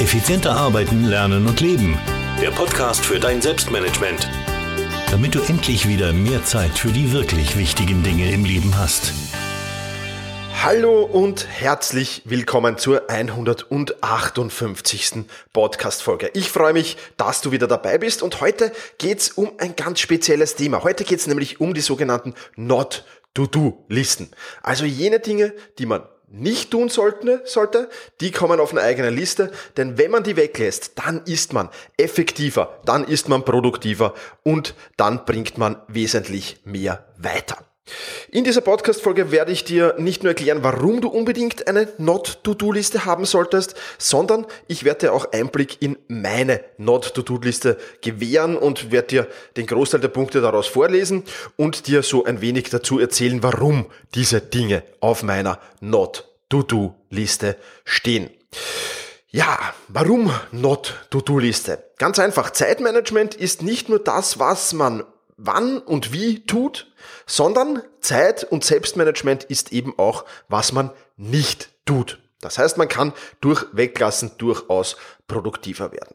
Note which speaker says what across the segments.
Speaker 1: Effizienter arbeiten, lernen und leben. Der Podcast für dein Selbstmanagement. Damit du endlich wieder mehr Zeit für die wirklich wichtigen Dinge im Leben hast.
Speaker 2: Hallo und herzlich willkommen zur 158. Podcast-Folge. Ich freue mich, dass du wieder dabei bist und heute geht's um ein ganz spezielles Thema. Heute geht's nämlich um die sogenannten Not-to-Do-Listen. Also jene Dinge, die man nicht tun sollte, sollte, die kommen auf eine eigene Liste, denn wenn man die weglässt, dann ist man effektiver, dann ist man produktiver und dann bringt man wesentlich mehr weiter. In dieser Podcast-Folge werde ich dir nicht nur erklären, warum du unbedingt eine Not-to-Do-Liste haben solltest, sondern ich werde dir auch Einblick in meine Not-to-Do-Liste gewähren und werde dir den Großteil der Punkte daraus vorlesen und dir so ein wenig dazu erzählen, warum diese Dinge auf meiner Not-to-Do-Liste stehen. Ja, warum Not-to-Do-Liste? Ganz einfach, Zeitmanagement ist nicht nur das, was man wann und wie tut, sondern Zeit und Selbstmanagement ist eben auch, was man nicht tut. Das heißt, man kann durch Weglassen durchaus produktiver werden.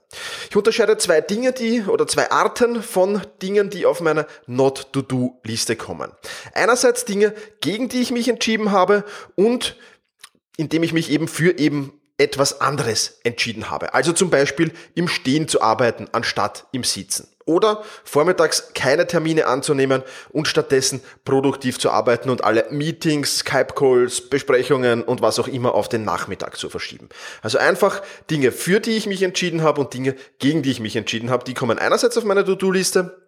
Speaker 2: Ich unterscheide zwei Dinge, die oder zwei Arten von Dingen, die auf meiner Not-to-Do-Liste kommen. Einerseits Dinge, gegen die ich mich entschieden habe und indem ich mich eben für eben etwas anderes entschieden habe. Also zum Beispiel im Stehen zu arbeiten anstatt im Sitzen. Oder vormittags keine Termine anzunehmen und stattdessen produktiv zu arbeiten und alle Meetings, Skype-Calls, Besprechungen und was auch immer auf den Nachmittag zu verschieben. Also einfach Dinge, für die ich mich entschieden habe und Dinge, gegen die ich mich entschieden habe, die kommen einerseits auf meine To-Do-Liste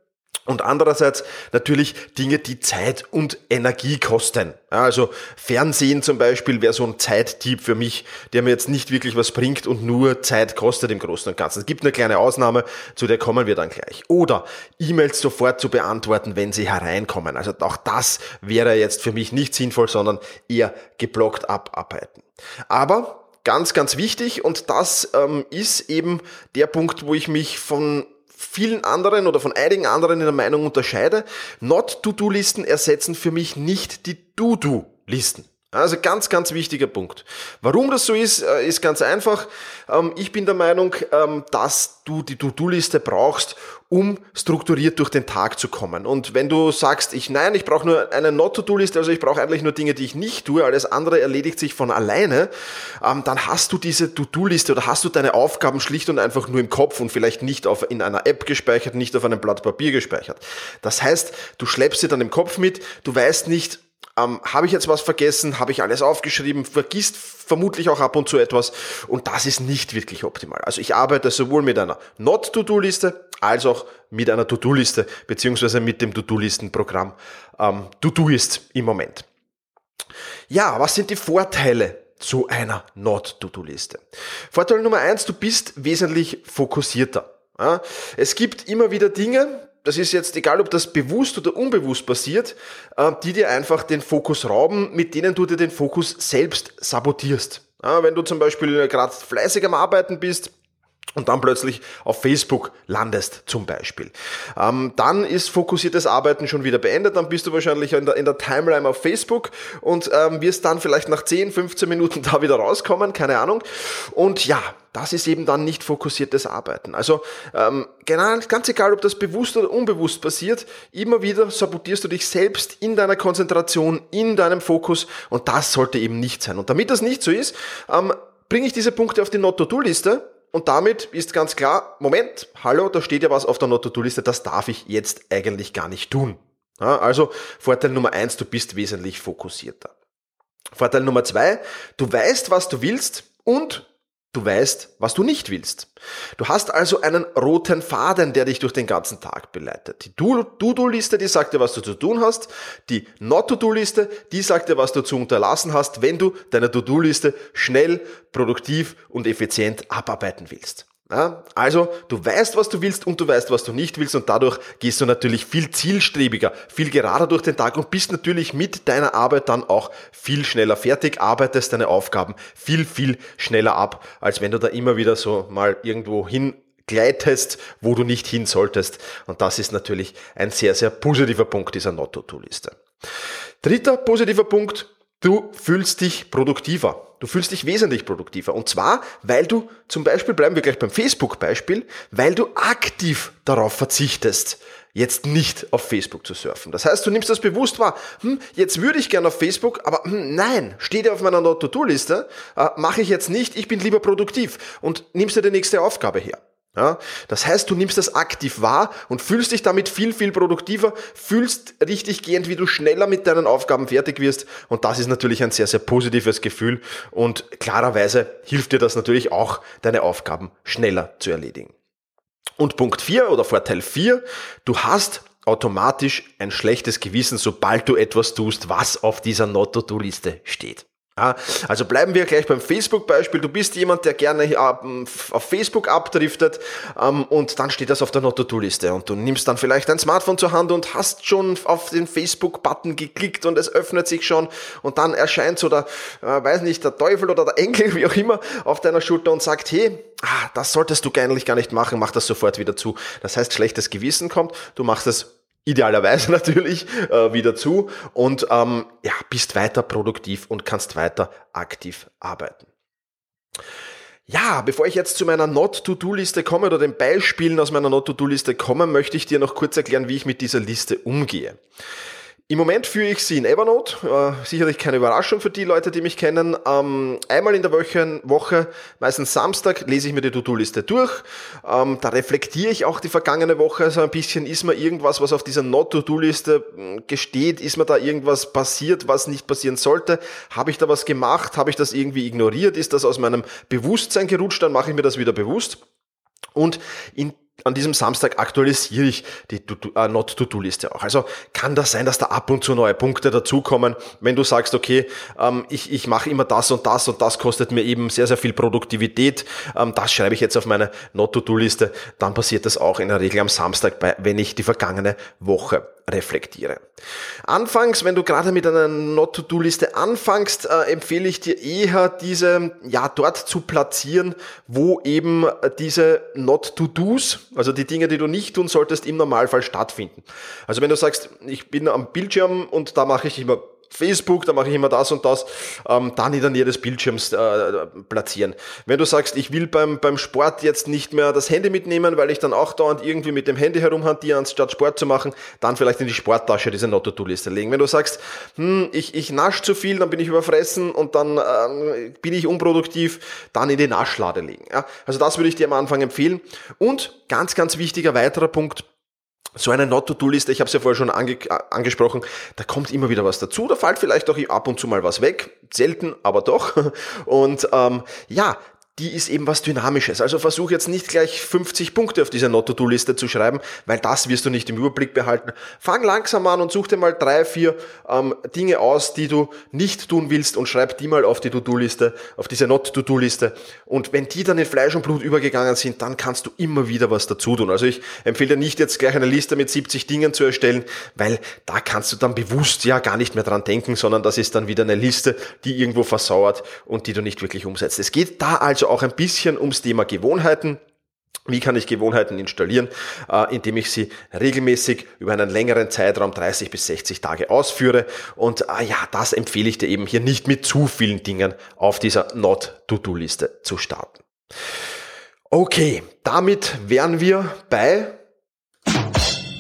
Speaker 2: und andererseits natürlich Dinge, die Zeit und Energie kosten. Also Fernsehen zum Beispiel wäre so ein Zeittipp für mich, der mir jetzt nicht wirklich was bringt und nur Zeit kostet im Großen und Ganzen. Es gibt eine kleine Ausnahme, zu der kommen wir dann gleich. Oder E-Mails sofort zu beantworten, wenn sie hereinkommen. Also auch das wäre jetzt für mich nicht sinnvoll, sondern eher geblockt abarbeiten. Aber ganz, ganz wichtig und das ähm, ist eben der Punkt, wo ich mich von vielen anderen oder von einigen anderen in der Meinung unterscheide. Not-to-Do-Listen ersetzen für mich nicht die Do-Do-Listen. Also ganz, ganz wichtiger Punkt. Warum das so ist, äh, ist ganz einfach. Ähm, ich bin der Meinung, ähm, dass du die To-Do-Liste brauchst, um strukturiert durch den Tag zu kommen. Und wenn du sagst, ich nein, ich brauche nur eine Not-to-Do-Liste, also ich brauche eigentlich nur Dinge, die ich nicht tue, alles andere erledigt sich von alleine, ähm, dann hast du diese To-Do-Liste oder hast du deine Aufgaben schlicht und einfach nur im Kopf und vielleicht nicht auf, in einer App gespeichert, nicht auf einem Blatt Papier gespeichert. Das heißt, du schleppst sie dann im Kopf mit, du weißt nicht, ähm, Habe ich jetzt was vergessen? Habe ich alles aufgeschrieben? Vergisst vermutlich auch ab und zu etwas. Und das ist nicht wirklich optimal. Also ich arbeite sowohl mit einer Not-To-Do-Liste als auch mit einer To-Do-Liste, beziehungsweise mit dem To-Do-Listen-Programm ähm, To-Do-Ist im Moment. Ja, was sind die Vorteile zu einer Not-To-Do-Liste? Vorteil Nummer eins, du bist wesentlich fokussierter. Es gibt immer wieder Dinge, das ist jetzt egal, ob das bewusst oder unbewusst passiert, äh, die dir einfach den Fokus rauben, mit denen du dir den Fokus selbst sabotierst. Wenn du zum Beispiel gerade fleißig am Arbeiten bist, und dann plötzlich auf Facebook landest zum Beispiel. Ähm, dann ist fokussiertes Arbeiten schon wieder beendet, dann bist du wahrscheinlich in der, in der Timeline auf Facebook und ähm, wirst dann vielleicht nach 10, 15 Minuten da wieder rauskommen, keine Ahnung. Und ja, das ist eben dann nicht fokussiertes Arbeiten. Also ähm, genau, ganz egal, ob das bewusst oder unbewusst passiert, immer wieder sabotierst du dich selbst in deiner Konzentration, in deinem Fokus und das sollte eben nicht sein. Und damit das nicht so ist, ähm, bringe ich diese Punkte auf die Not-to-Do-Liste und damit ist ganz klar, Moment, hallo, da steht ja was auf der Not-to-Do-Liste, das darf ich jetzt eigentlich gar nicht tun. Ja, also Vorteil Nummer eins, du bist wesentlich fokussierter. Vorteil Nummer zwei, du weißt, was du willst und Du weißt, was du nicht willst. Du hast also einen roten Faden, der dich durch den ganzen Tag beleitet. Die Do-Do-Liste, die sagt dir, was du zu tun hast. Die Not-To-Do-Liste, die sagt dir, was du zu unterlassen hast, wenn du deine To-Do-Liste schnell, produktiv und effizient abarbeiten willst. Ja, also du weißt, was du willst und du weißt, was du nicht willst und dadurch gehst du natürlich viel zielstrebiger, viel gerader durch den Tag und bist natürlich mit deiner Arbeit dann auch viel schneller fertig, arbeitest deine Aufgaben viel, viel schneller ab, als wenn du da immer wieder so mal irgendwo hin gleitest, wo du nicht hin solltest. Und das ist natürlich ein sehr, sehr positiver Punkt dieser Not-to-Do-Liste. Dritter positiver Punkt, du fühlst dich produktiver. Du fühlst dich wesentlich produktiver. Und zwar, weil du zum Beispiel, bleiben wir gleich beim Facebook-Beispiel, weil du aktiv darauf verzichtest, jetzt nicht auf Facebook zu surfen. Das heißt, du nimmst das bewusst wahr. Hm, jetzt würde ich gerne auf Facebook, aber hm, nein, steht ja auf meiner Not-to-Do-Liste, äh, mache ich jetzt nicht, ich bin lieber produktiv und nimmst dir die nächste Aufgabe her. Ja, das heißt, du nimmst das aktiv wahr und fühlst dich damit viel, viel produktiver, fühlst richtig gehend, wie du schneller mit deinen Aufgaben fertig wirst. Und das ist natürlich ein sehr, sehr positives Gefühl. Und klarerweise hilft dir das natürlich auch, deine Aufgaben schneller zu erledigen. Und Punkt 4 oder Vorteil 4, du hast automatisch ein schlechtes Gewissen, sobald du etwas tust, was auf dieser Not-to-Do-Liste steht. Ja, also bleiben wir gleich beim Facebook-Beispiel. Du bist jemand, der gerne ähm, auf Facebook abdriftet ähm, und dann steht das auf der Not-to-Do-Liste und du nimmst dann vielleicht dein Smartphone zur Hand und hast schon auf den Facebook-Button geklickt und es öffnet sich schon und dann erscheint so der, äh, weiß nicht, der Teufel oder der Enkel, wie auch immer, auf deiner Schulter und sagt, hey, ah, das solltest du eigentlich gar nicht machen, mach das sofort wieder zu. Das heißt, schlechtes Gewissen kommt, du machst es idealerweise natürlich äh, wieder zu und ähm, ja, bist weiter produktiv und kannst weiter aktiv arbeiten. Ja, bevor ich jetzt zu meiner Not-to-Do-Liste komme oder den Beispielen aus meiner Not-to-Do-Liste komme, möchte ich dir noch kurz erklären, wie ich mit dieser Liste umgehe. Im Moment führe ich sie in Evernote, äh, sicherlich keine Überraschung für die Leute, die mich kennen. Ähm, einmal in der Woche, Woche, meistens Samstag, lese ich mir die To-Do-Liste durch. Ähm, da reflektiere ich auch die vergangene Woche so ein bisschen. Ist mir irgendwas, was auf dieser Not-To-Do-Liste hm, gesteht? Ist mir da irgendwas passiert, was nicht passieren sollte? Habe ich da was gemacht? Habe ich das irgendwie ignoriert? Ist das aus meinem Bewusstsein gerutscht? Dann mache ich mir das wieder bewusst. Und in an diesem Samstag aktualisiere ich die uh, Not-to-Do-Liste auch. Also kann das sein, dass da ab und zu neue Punkte dazukommen, wenn du sagst, okay, ähm, ich, ich mache immer das und das und das kostet mir eben sehr, sehr viel Produktivität, ähm, das schreibe ich jetzt auf meine Not-to-Do-Liste, dann passiert das auch in der Regel am Samstag, wenn ich die vergangene Woche reflektiere. Anfangs, wenn du gerade mit einer Not-to-Do-Liste anfängst, äh, empfehle ich dir eher diese ja dort zu platzieren, wo eben diese Not-to-Dos, also die Dinge, die du nicht tun solltest, im Normalfall stattfinden. Also wenn du sagst, ich bin am Bildschirm und da mache ich immer Facebook, da mache ich immer das und das, ähm, dann in der Nähe des Bildschirms äh, platzieren. Wenn du sagst, ich will beim, beim Sport jetzt nicht mehr das Handy mitnehmen, weil ich dann auch dauernd irgendwie mit dem Handy herumhantiere, anstatt Sport zu machen, dann vielleicht in die Sporttasche diese Not-to-Do-Liste legen. Wenn du sagst, hm, ich, ich nasch zu viel, dann bin ich überfressen und dann ähm, bin ich unproduktiv, dann in die Naschlade legen. Ja? Also das würde ich dir am Anfang empfehlen. Und ganz, ganz wichtiger weiterer Punkt, so eine Not-to-Do-Liste, ich habe es ja vorher schon ange angesprochen, da kommt immer wieder was dazu, da fällt vielleicht auch ab und zu mal was weg, selten, aber doch. Und ähm, ja, die ist eben was Dynamisches. Also versuch jetzt nicht gleich 50 Punkte auf dieser Not-to-Do-Liste zu schreiben, weil das wirst du nicht im Überblick behalten. Fang langsam an und such dir mal drei, vier ähm, Dinge aus, die du nicht tun willst und schreib die mal auf die To-Do-Liste, auf diese Not-to-Do-Liste. Und wenn die dann in Fleisch und Blut übergegangen sind, dann kannst du immer wieder was dazu tun. Also ich empfehle dir nicht jetzt gleich eine Liste mit 70 Dingen zu erstellen, weil da kannst du dann bewusst ja gar nicht mehr dran denken, sondern das ist dann wieder eine Liste, die irgendwo versauert und die du nicht wirklich umsetzt. Es geht da also auch ein bisschen ums Thema Gewohnheiten. Wie kann ich Gewohnheiten installieren? Äh, indem ich sie regelmäßig über einen längeren Zeitraum 30 bis 60 Tage ausführe. Und äh, ja, das empfehle ich dir eben hier nicht mit zu vielen Dingen auf dieser Not-to-Do-Liste zu starten. Okay, damit wären wir bei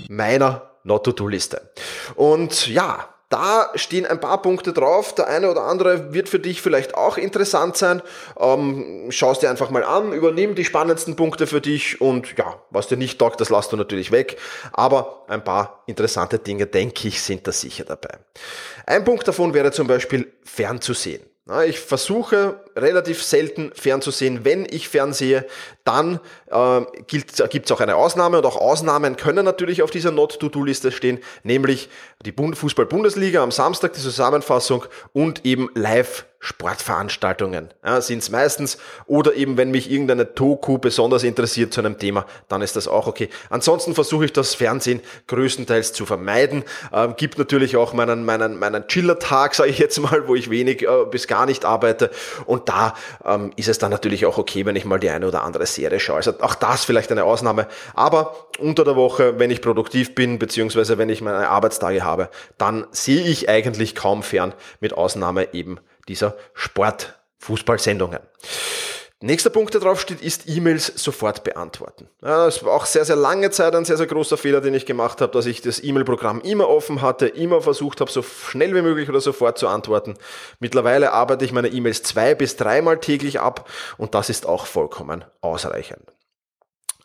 Speaker 2: meiner Not-to-Do-Liste. Und ja, da stehen ein paar Punkte drauf. Der eine oder andere wird für dich vielleicht auch interessant sein. Ähm, Schau es dir einfach mal an, übernimm die spannendsten Punkte für dich und ja, was dir nicht taugt, das lässt du natürlich weg. Aber ein paar interessante Dinge, denke ich, sind da sicher dabei. Ein Punkt davon wäre zum Beispiel fernzusehen. Ich versuche relativ selten fernzusehen. Wenn ich fernsehe, dann äh, gibt es auch eine Ausnahme und auch Ausnahmen können natürlich auf dieser Not-to-Do-Liste stehen, nämlich die Fußball-Bundesliga am Samstag, die Zusammenfassung und eben live Sportveranstaltungen ja, sind es meistens. Oder eben, wenn mich irgendeine Toku besonders interessiert zu einem Thema, dann ist das auch okay. Ansonsten versuche ich das Fernsehen größtenteils zu vermeiden. Ähm, gibt natürlich auch meinen, meinen, meinen Chiller-Tag, sage ich jetzt mal, wo ich wenig äh, bis gar nicht arbeite. Und da ähm, ist es dann natürlich auch okay, wenn ich mal die eine oder andere Serie schaue. Also auch das vielleicht eine Ausnahme. Aber unter der Woche, wenn ich produktiv bin, beziehungsweise wenn ich meine Arbeitstage habe, dann sehe ich eigentlich kaum fern, mit Ausnahme eben dieser Sport Fußballsendungen. Nächster Punkt, der drauf steht, ist E-Mails sofort beantworten. Ja, das war auch sehr, sehr lange Zeit ein sehr, sehr großer Fehler, den ich gemacht habe, dass ich das E-Mail-Programm immer offen hatte, immer versucht habe, so schnell wie möglich oder sofort zu antworten. Mittlerweile arbeite ich meine E-Mails zwei bis dreimal täglich ab und das ist auch vollkommen ausreichend.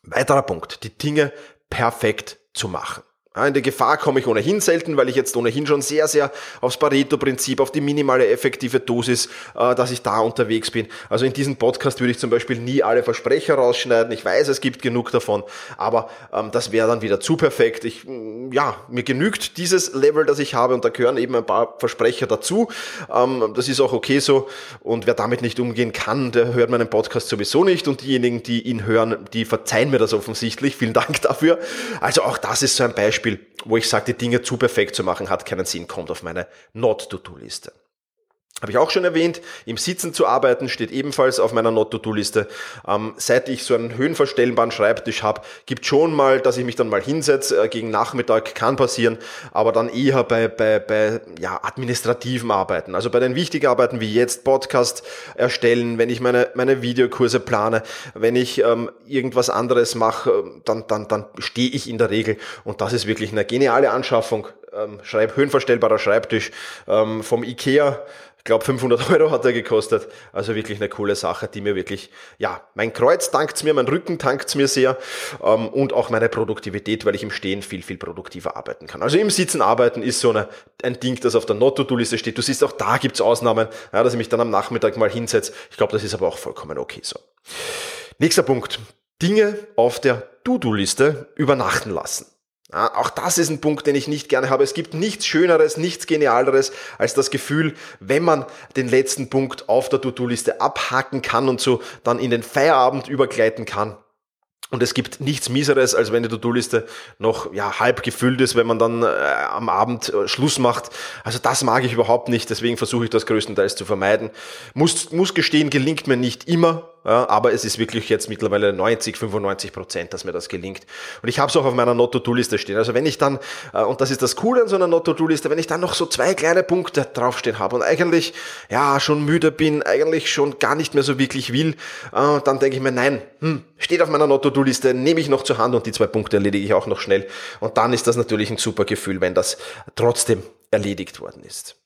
Speaker 2: Weiterer Punkt, die Dinge perfekt zu machen. In die Gefahr komme ich ohnehin selten, weil ich jetzt ohnehin schon sehr, sehr aufs Pareto-Prinzip, auf die minimale effektive Dosis, äh, dass ich da unterwegs bin. Also in diesem Podcast würde ich zum Beispiel nie alle Versprecher rausschneiden. Ich weiß, es gibt genug davon, aber ähm, das wäre dann wieder zu perfekt. Ich, mm, ja, mir genügt dieses Level, das ich habe und da gehören eben ein paar Versprecher dazu. Ähm, das ist auch okay so und wer damit nicht umgehen kann, der hört meinen Podcast sowieso nicht und diejenigen, die ihn hören, die verzeihen mir das offensichtlich. Vielen Dank dafür. Also auch das ist so ein Beispiel Beispiel, wo ich sage, die Dinge zu perfekt zu machen, hat keinen Sinn, kommt auf meine Not-to-Do-Liste. Habe ich auch schon erwähnt, im Sitzen zu arbeiten steht ebenfalls auf meiner Not-to-Do-Liste. Ähm, seit ich so einen höhenverstellbaren Schreibtisch habe, gibt schon mal, dass ich mich dann mal hinsetze, äh, gegen Nachmittag kann passieren, aber dann eher bei, bei, bei ja, administrativen Arbeiten. Also bei den wichtigen Arbeiten wie jetzt Podcast erstellen, wenn ich meine, meine Videokurse plane, wenn ich ähm, irgendwas anderes mache, dann, dann, dann stehe ich in der Regel und das ist wirklich eine geniale Anschaffung. Ähm, Schreib, höhenverstellbarer Schreibtisch ähm, vom Ikea ich glaube 500 Euro hat er gekostet. Also wirklich eine coole Sache, die mir wirklich, ja, mein Kreuz dankt's mir, mein Rücken dankt's mir sehr ähm, und auch meine Produktivität, weil ich im Stehen viel, viel produktiver arbeiten kann. Also im Sitzen arbeiten ist so eine, ein Ding, das auf der Not-to-Do-Liste steht. Du siehst, auch da gibt's Ausnahmen, ja, dass ich mich dann am Nachmittag mal hinsetze. Ich glaube, das ist aber auch vollkommen okay so. Nächster Punkt. Dinge auf der To-Do-Liste übernachten lassen. Auch das ist ein Punkt, den ich nicht gerne habe. Es gibt nichts Schöneres, nichts Genialeres als das Gefühl, wenn man den letzten Punkt auf der To-Do-Liste abhaken kann und so dann in den Feierabend übergleiten kann. Und es gibt nichts Mieseres, als wenn die To-Do-Liste noch ja, halb gefüllt ist, wenn man dann äh, am Abend äh, Schluss macht. Also das mag ich überhaupt nicht, deswegen versuche ich das größtenteils zu vermeiden. Muss, muss gestehen, gelingt mir nicht immer, aber es ist wirklich jetzt mittlerweile 90, 95 Prozent, dass mir das gelingt. Und ich habe es auch auf meiner Not-to-Do-Liste stehen. Also wenn ich dann, äh, und das ist das Coole an so einer Not-to-Do-Liste, wenn ich dann noch so zwei kleine Punkte draufstehen habe und eigentlich ja schon müde bin, eigentlich schon gar nicht mehr so wirklich will, äh, dann denke ich mir, nein, hm, steht auf meiner Not-to-Do-Liste, nehme ich noch zur Hand und die zwei Punkte erledige ich auch noch schnell. Und dann ist das natürlich ein super Gefühl, wenn das trotzdem erledigt worden ist.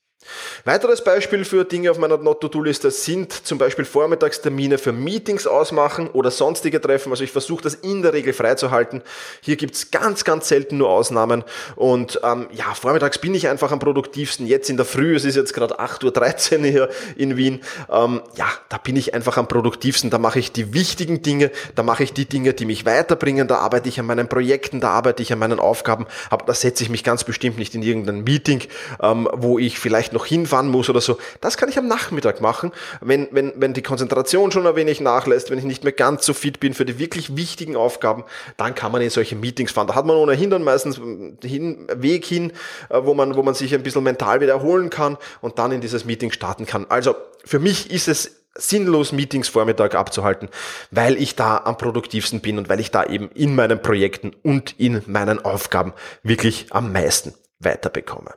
Speaker 2: Weiteres Beispiel für Dinge auf meiner Not-to-Do-Liste sind zum Beispiel Vormittagstermine für Meetings ausmachen oder sonstige Treffen. Also ich versuche das in der Regel freizuhalten. Hier gibt's ganz, ganz selten nur Ausnahmen. Und ähm, ja, vormittags bin ich einfach am produktivsten. Jetzt in der Früh, es ist jetzt gerade 8.13 Uhr hier in Wien. Ähm, ja, da bin ich einfach am produktivsten. Da mache ich die wichtigen Dinge, da mache ich die Dinge, die mich weiterbringen. Da arbeite ich an meinen Projekten, da arbeite ich an meinen Aufgaben. Aber da setze ich mich ganz bestimmt nicht in irgendein Meeting, ähm, wo ich vielleicht noch hinfahren muss oder so. Das kann ich am Nachmittag machen, wenn, wenn, wenn die Konzentration schon ein wenig nachlässt, wenn ich nicht mehr ganz so fit bin für die wirklich wichtigen Aufgaben, dann kann man in solche Meetings fahren. Da hat man ohnehin dann meistens hin, Weg hin, äh, wo man, wo man sich ein bisschen mental wieder erholen kann und dann in dieses Meeting starten kann. Also für mich ist es sinnlos Meetings Vormittag abzuhalten, weil ich da am produktivsten bin und weil ich da eben in meinen Projekten und in meinen Aufgaben wirklich am meisten weiterbekomme.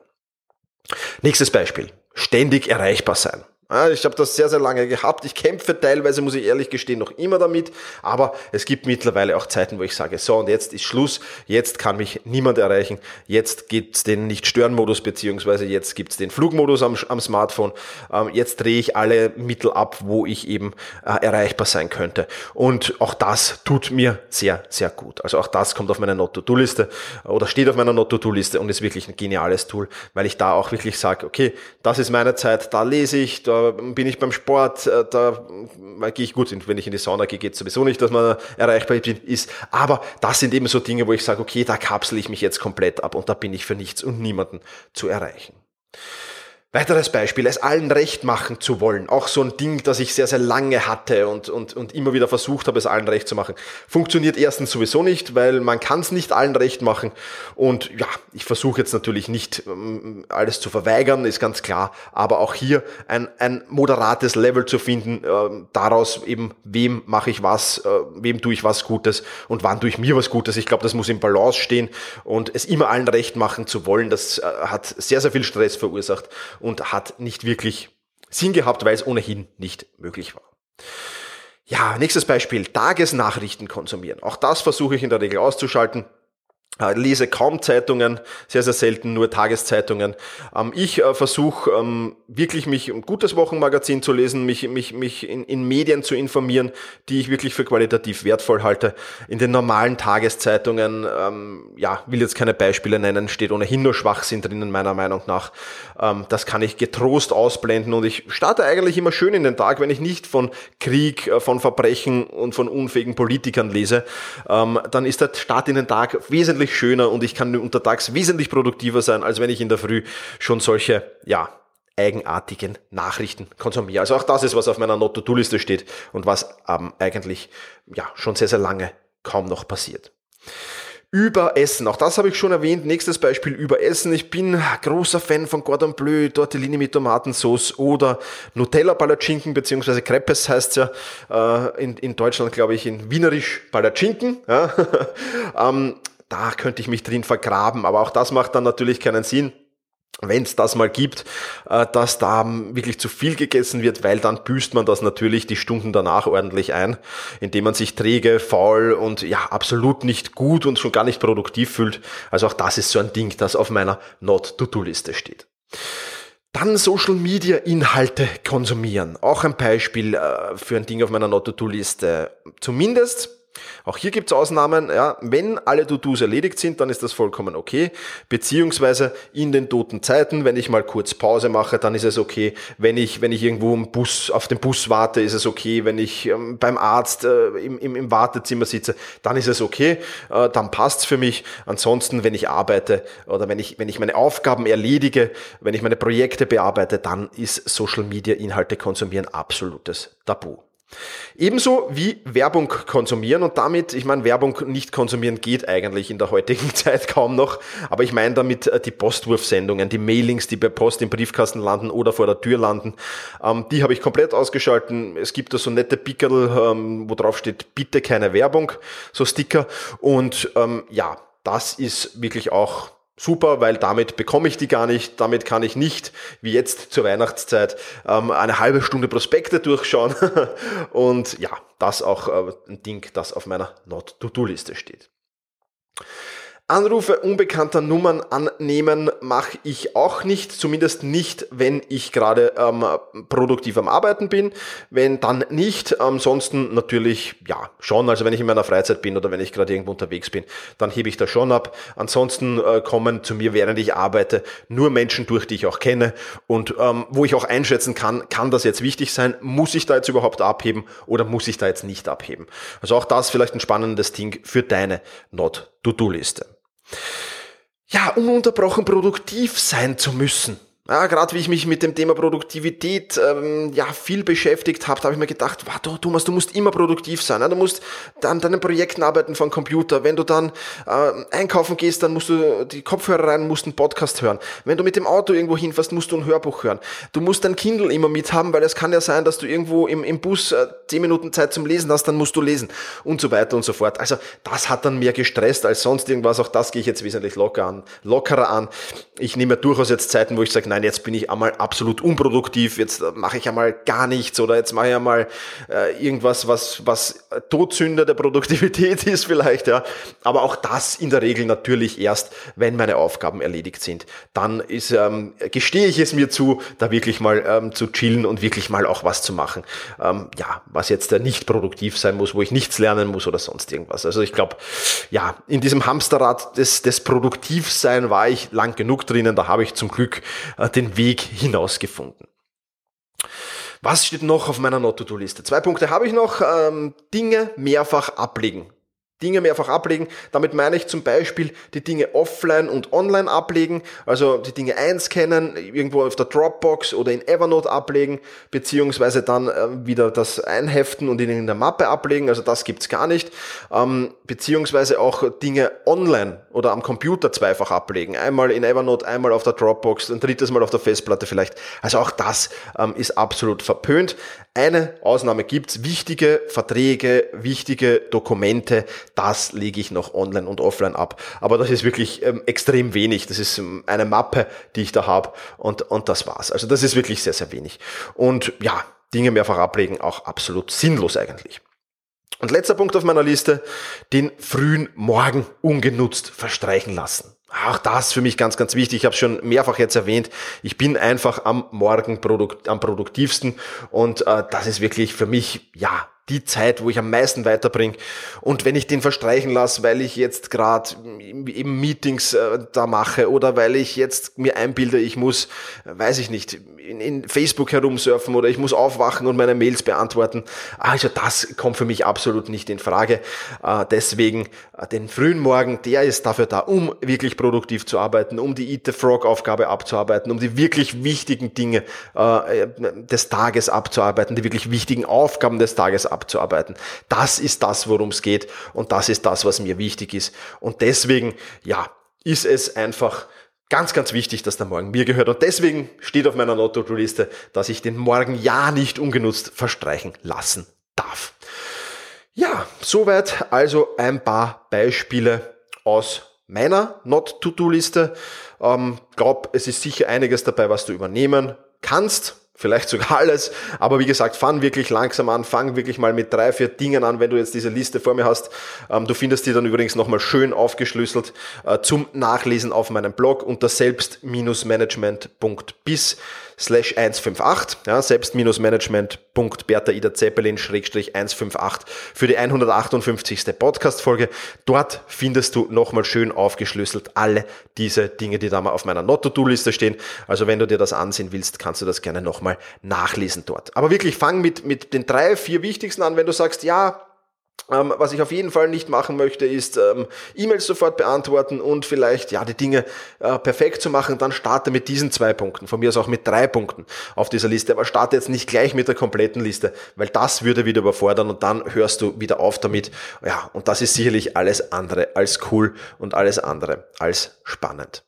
Speaker 2: Nächstes Beispiel. Ständig erreichbar sein. Ich habe das sehr, sehr lange gehabt. Ich kämpfe teilweise, muss ich ehrlich gestehen, noch immer damit. Aber es gibt mittlerweile auch Zeiten, wo ich sage, so und jetzt ist Schluss. Jetzt kann mich niemand erreichen. Jetzt gibt's den Nicht-Stören-Modus, beziehungsweise jetzt gibt's den Flugmodus am, am Smartphone. Ähm, jetzt drehe ich alle Mittel ab, wo ich eben äh, erreichbar sein könnte. Und auch das tut mir sehr, sehr gut. Also auch das kommt auf meine Not-to-Do-Liste oder steht auf meiner Not-to-Do-Liste und ist wirklich ein geniales Tool, weil ich da auch wirklich sage, okay, das ist meine Zeit, da lese ich, da bin ich beim Sport, äh, da gehe ich gut, wenn ich in die Sauna gehe, geht sowieso nicht, dass man erreichbar ist. Aber das sind eben so Dinge, wo ich sage, okay, da kapsel ich mich jetzt komplett ab und da bin ich für nichts und niemanden zu erreichen. Weiteres Beispiel, es allen recht machen zu wollen. Auch so ein Ding, das ich sehr, sehr lange hatte und, und, und immer wieder versucht habe, es allen recht zu machen. Funktioniert erstens sowieso nicht, weil man kann es nicht allen recht machen. Und ja, ich versuche jetzt natürlich nicht ähm, alles zu verweigern, ist ganz klar. Aber auch hier ein, ein moderates Level zu finden, äh, daraus eben, wem mache ich was, äh, wem tue ich was Gutes und wann tue ich mir was Gutes. Ich glaube, das muss im Balance stehen. Und es immer allen recht machen zu wollen, das äh, hat sehr, sehr viel Stress verursacht und hat nicht wirklich Sinn gehabt, weil es ohnehin nicht möglich war. Ja, nächstes Beispiel, Tagesnachrichten konsumieren. Auch das versuche ich in der Regel auszuschalten. Äh, lese kaum Zeitungen, sehr, sehr selten nur Tageszeitungen. Ähm, ich äh, versuche ähm, wirklich mich ein gutes Wochenmagazin zu lesen, mich, mich, mich in, in Medien zu informieren, die ich wirklich für qualitativ wertvoll halte. In den normalen Tageszeitungen, ähm, ja, will jetzt keine Beispiele nennen, steht ohnehin nur Schwachsinn drinnen, meiner Meinung nach. das kann ich getrost ausblenden und ich starte eigentlich immer schön in den Tag, wenn ich nicht von Krieg, äh, von Verbrechen und von unfähigen Politikern lese, dann ist der Start in den Tag wesentlich wesentlich schöner und ich kann untertags wesentlich produktiver sein, als wenn ich in der Früh schon solche, ja, eigenartigen Nachrichten konsumiere. Also auch das ist, was auf meiner Not-to-Do-Liste steht und was ähm, eigentlich ja schon sehr, sehr lange kaum noch passiert. Überessen, auch das habe ich schon erwähnt. Nächstes Beispiel Überessen. Ich bin großer Fan von Cordon Bleu, Tortellini mit Tomatensauce oder Nutella Palatschinken, beziehungsweise Crepes heißt ja äh, in, in Deutschland, glaube ich, in Wienerisch Palatschinken. Ja. ähm, da könnte ich mich drin vergraben, aber auch das macht dann natürlich keinen Sinn wenn es das mal gibt, äh, dass da wirklich zu viel gegessen wird, weil dann büßt man das natürlich die Stunden danach ordentlich ein, indem man sich träge, faul und ja, absolut nicht gut und schon gar nicht produktiv fühlt. Also auch das ist so ein Ding, das auf meiner Not-to-Do-Liste steht. Dann Social Media Inhalte konsumieren. Auch ein Beispiel äh, für ein Ding auf meiner Not-to-Do-Liste. Zumindest auch hier gibt es Ausnahmen, ja, wenn alle To-Dos erledigt sind, dann ist das vollkommen okay. Beziehungsweise in den toten Zeiten, wenn ich mal kurz Pause mache, dann ist es okay. Wenn ich, wenn ich irgendwo im Bus, auf den Bus warte, ist es okay. Wenn ich ähm, beim Arzt äh, im, im, im Wartezimmer sitze, dann ist es okay. Äh, dann passt's für mich. Ansonsten, wenn ich arbeite oder wenn ich, wenn ich meine Aufgaben erledige, wenn ich meine Projekte bearbeite, dann ist Social Media Inhalte konsumieren absolutes Tabu. Ebenso wie Werbung konsumieren und damit, ich meine, Werbung nicht konsumieren geht eigentlich in der heutigen Zeit kaum noch, aber ich meine damit äh, die Postwurfsendungen, die Mailings, die bei Post im Briefkasten landen oder vor der Tür landen, ähm, die habe ich komplett ausgeschalten. Es gibt da so nette Pickel, ähm, wo drauf steht, bitte keine Werbung, so Sticker und ähm, ja, das ist wirklich auch super, weil damit bekomme ich die gar nicht. Damit kann ich nicht, wie jetzt zur Weihnachtszeit, ähm, eine halbe Stunde Prospekte durchschauen. Und ja, das auch äh, ein Ding, das auf meiner Not-to-Do-Liste steht. Anrufe unbekannter Nummern annehmen mache ich auch nicht, zumindest nicht, wenn ich gerade ähm, produktiv am Arbeiten bin. Wenn dann nicht, ansonsten natürlich ja schon. Also wenn ich in meiner Freizeit bin oder wenn ich gerade irgendwo unterwegs bin, dann hebe ich das schon ab. Ansonsten äh, kommen zu mir, während ich arbeite, nur Menschen durch, die ich auch kenne und ähm, wo ich auch einschätzen kann, kann das jetzt wichtig sein? Muss ich da jetzt überhaupt abheben oder muss ich da jetzt nicht abheben? Also auch das vielleicht ein spannendes Ding für deine Not-to-Do-Liste ja, ununterbrochen produktiv sein zu müssen. Ja, gerade wie ich mich mit dem Thema Produktivität ähm, ja viel beschäftigt habe, habe ich mir gedacht, du, Thomas, du musst immer produktiv sein. Ja? Du musst an deinen Projekten arbeiten vom Computer. Wenn du dann äh, einkaufen gehst, dann musst du die Kopfhörer rein, musst einen Podcast hören. Wenn du mit dem Auto irgendwo hinfährst, musst du ein Hörbuch hören. Du musst dein Kindle immer mit haben, weil es kann ja sein, dass du irgendwo im, im Bus äh, 10 Minuten Zeit zum Lesen hast, dann musst du lesen und so weiter und so fort. Also das hat dann mehr gestresst als sonst irgendwas. Auch das gehe ich jetzt wesentlich locker an, lockerer an. Ich nehme durchaus jetzt Zeiten, wo ich sage, nein, nein, jetzt bin ich einmal absolut unproduktiv, jetzt mache ich einmal gar nichts oder jetzt mache ich einmal äh, irgendwas, was, was Todsünder der Produktivität ist vielleicht, ja. Aber auch das in der Regel natürlich erst, wenn meine Aufgaben erledigt sind. Dann ist, ähm, gestehe ich es mir zu, da wirklich mal ähm, zu chillen und wirklich mal auch was zu machen. Ähm, ja, was jetzt nicht produktiv sein muss, wo ich nichts lernen muss oder sonst irgendwas. Also ich glaube, ja, in diesem Hamsterrad des, des Produktivsein war ich lang genug drinnen, da habe ich zum Glück äh, den Weg hinausgefunden. Was steht noch auf meiner Not-to-Do-Liste? Zwei Punkte habe ich noch. Ähm, Dinge mehrfach ablegen. Dinge mehrfach ablegen. Damit meine ich zum Beispiel die Dinge offline und online ablegen, also die Dinge einscannen, irgendwo auf der Dropbox oder in Evernote ablegen, beziehungsweise dann äh, wieder das einheften und in der Mappe ablegen, also das gibt's gar nicht, ähm, beziehungsweise auch Dinge online oder am Computer zweifach ablegen, einmal in Evernote, einmal auf der Dropbox, ein drittes Mal auf der Festplatte vielleicht. Also auch das ähm, ist absolut verpönt. Eine Ausnahme gibt's, wichtige Verträge, wichtige Dokumente, das lege ich noch online und offline ab. Aber das ist wirklich ähm, extrem wenig. Das ist ähm, eine Mappe, die ich da habe und, und das war's. Also das ist wirklich sehr, sehr wenig. Und ja, Dinge mehrfach ablegen, auch absolut sinnlos eigentlich. Und letzter Punkt auf meiner Liste, den frühen Morgen ungenutzt verstreichen lassen. Auch das für mich ganz, ganz wichtig. Ich habe schon mehrfach jetzt erwähnt. Ich bin einfach am Morgen produkt, am produktivsten und äh, das ist wirklich für mich ja die Zeit, wo ich am meisten weiterbringe. Und wenn ich den verstreichen lasse, weil ich jetzt gerade eben Meetings äh, da mache oder weil ich jetzt mir einbilde, ich muss, weiß ich nicht, in, in Facebook herumsurfen oder ich muss aufwachen und meine Mails beantworten. Also das kommt für mich absolut nicht in Frage. Äh, deswegen äh, den frühen Morgen, der ist dafür da, um wirklich produktiv zu arbeiten, um die Eat the Frog Aufgabe abzuarbeiten, um die wirklich wichtigen Dinge äh, des Tages abzuarbeiten, die wirklich wichtigen Aufgaben des Tages abzuarbeiten abzuarbeiten. Das ist das, worum es geht und das ist das, was mir wichtig ist. Und deswegen, ja, ist es einfach ganz, ganz wichtig, dass der Morgen mir gehört. Und deswegen steht auf meiner Lotto-Liste, dass ich den Morgen ja nicht ungenutzt verstreichen lassen darf. Ja, soweit also ein paar Beispiele aus meiner Not-to-Do-Liste. Ähm, glaub, es ist sicher einiges dabei, was du übernehmen kannst vielleicht sogar alles. Aber wie gesagt, fang wirklich langsam an, fang wirklich mal mit drei, vier Dingen an, wenn du jetzt diese Liste vor mir hast. Ähm, du findest die dann übrigens nochmal schön aufgeschlüsselt äh, zum Nachlesen auf meinem Blog unter selbst-management.bis slash 158, ja, selbst-management.bertha Ida Zeppelin schrägstrich 158 für die 158. Podcast-Folge. Dort findest du nochmal schön aufgeschlüsselt alle diese Dinge, die da mal auf meiner Not-to-Do-Liste stehen. Also wenn du dir das ansehen willst, kannst du das gerne nochmal nachlesen dort. Aber wirklich fang mit, mit den drei, vier wichtigsten an, wenn du sagst, ja, ähm, was ich auf jeden Fall nicht machen möchte, ist ähm, E-Mails sofort beantworten und vielleicht ja die Dinge äh, perfekt zu machen. Dann starte mit diesen zwei Punkten, von mir aus auch mit drei Punkten auf dieser Liste. Aber starte jetzt nicht gleich mit der kompletten Liste, weil das würde wieder überfordern und dann hörst du wieder auf damit. Ja, und das ist sicherlich alles andere als cool und alles andere als spannend.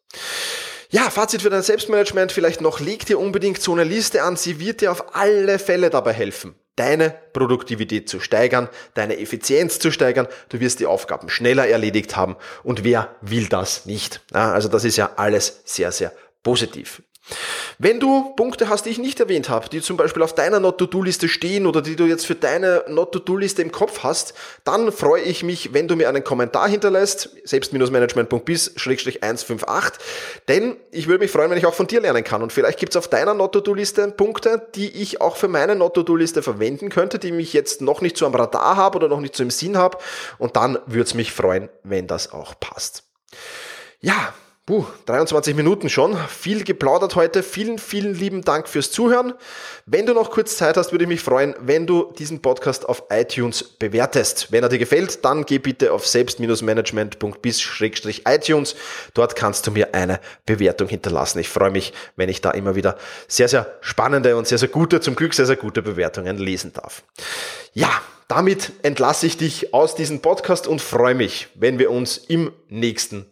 Speaker 2: Ja, Fazit für dein Selbstmanagement vielleicht noch, leg dir unbedingt so eine Liste an, sie wird dir auf alle Fälle dabei helfen deine Produktivität zu steigern, deine Effizienz zu steigern. Du wirst die Aufgaben schneller erledigt haben. Und wer will das nicht? Also das ist ja alles sehr, sehr positiv. Wenn du Punkte hast, die ich nicht erwähnt habe, die zum Beispiel auf deiner Not-to-Do-Liste stehen oder die du jetzt für deine Not-to-Do-Liste im Kopf hast, dann freue ich mich, wenn du mir einen Kommentar hinterlässt, selbst-management.bis-158, denn ich würde mich freuen, wenn ich auch von dir lernen kann und vielleicht gibt es auf deiner Not-to-Do-Liste Punkte, die ich auch für meine Not-to-Do-Liste verwenden könnte, die mich jetzt noch nicht so am Radar habe oder noch nicht so im Sinn habe und dann würde es mich freuen, wenn das auch passt. Ja, Puh, 23 Minuten schon. Viel geplaudert heute. Vielen, vielen lieben Dank fürs Zuhören. Wenn du noch kurz Zeit hast, würde ich mich freuen, wenn du diesen Podcast auf iTunes bewertest. Wenn er dir gefällt, dann geh bitte auf selbst-management.bis-iTunes. Dort kannst du mir eine Bewertung hinterlassen. Ich freue mich, wenn ich da immer wieder sehr, sehr spannende und sehr, sehr gute, zum Glück sehr, sehr gute Bewertungen lesen darf. Ja, damit entlasse ich dich aus diesem Podcast und freue mich, wenn wir uns im nächsten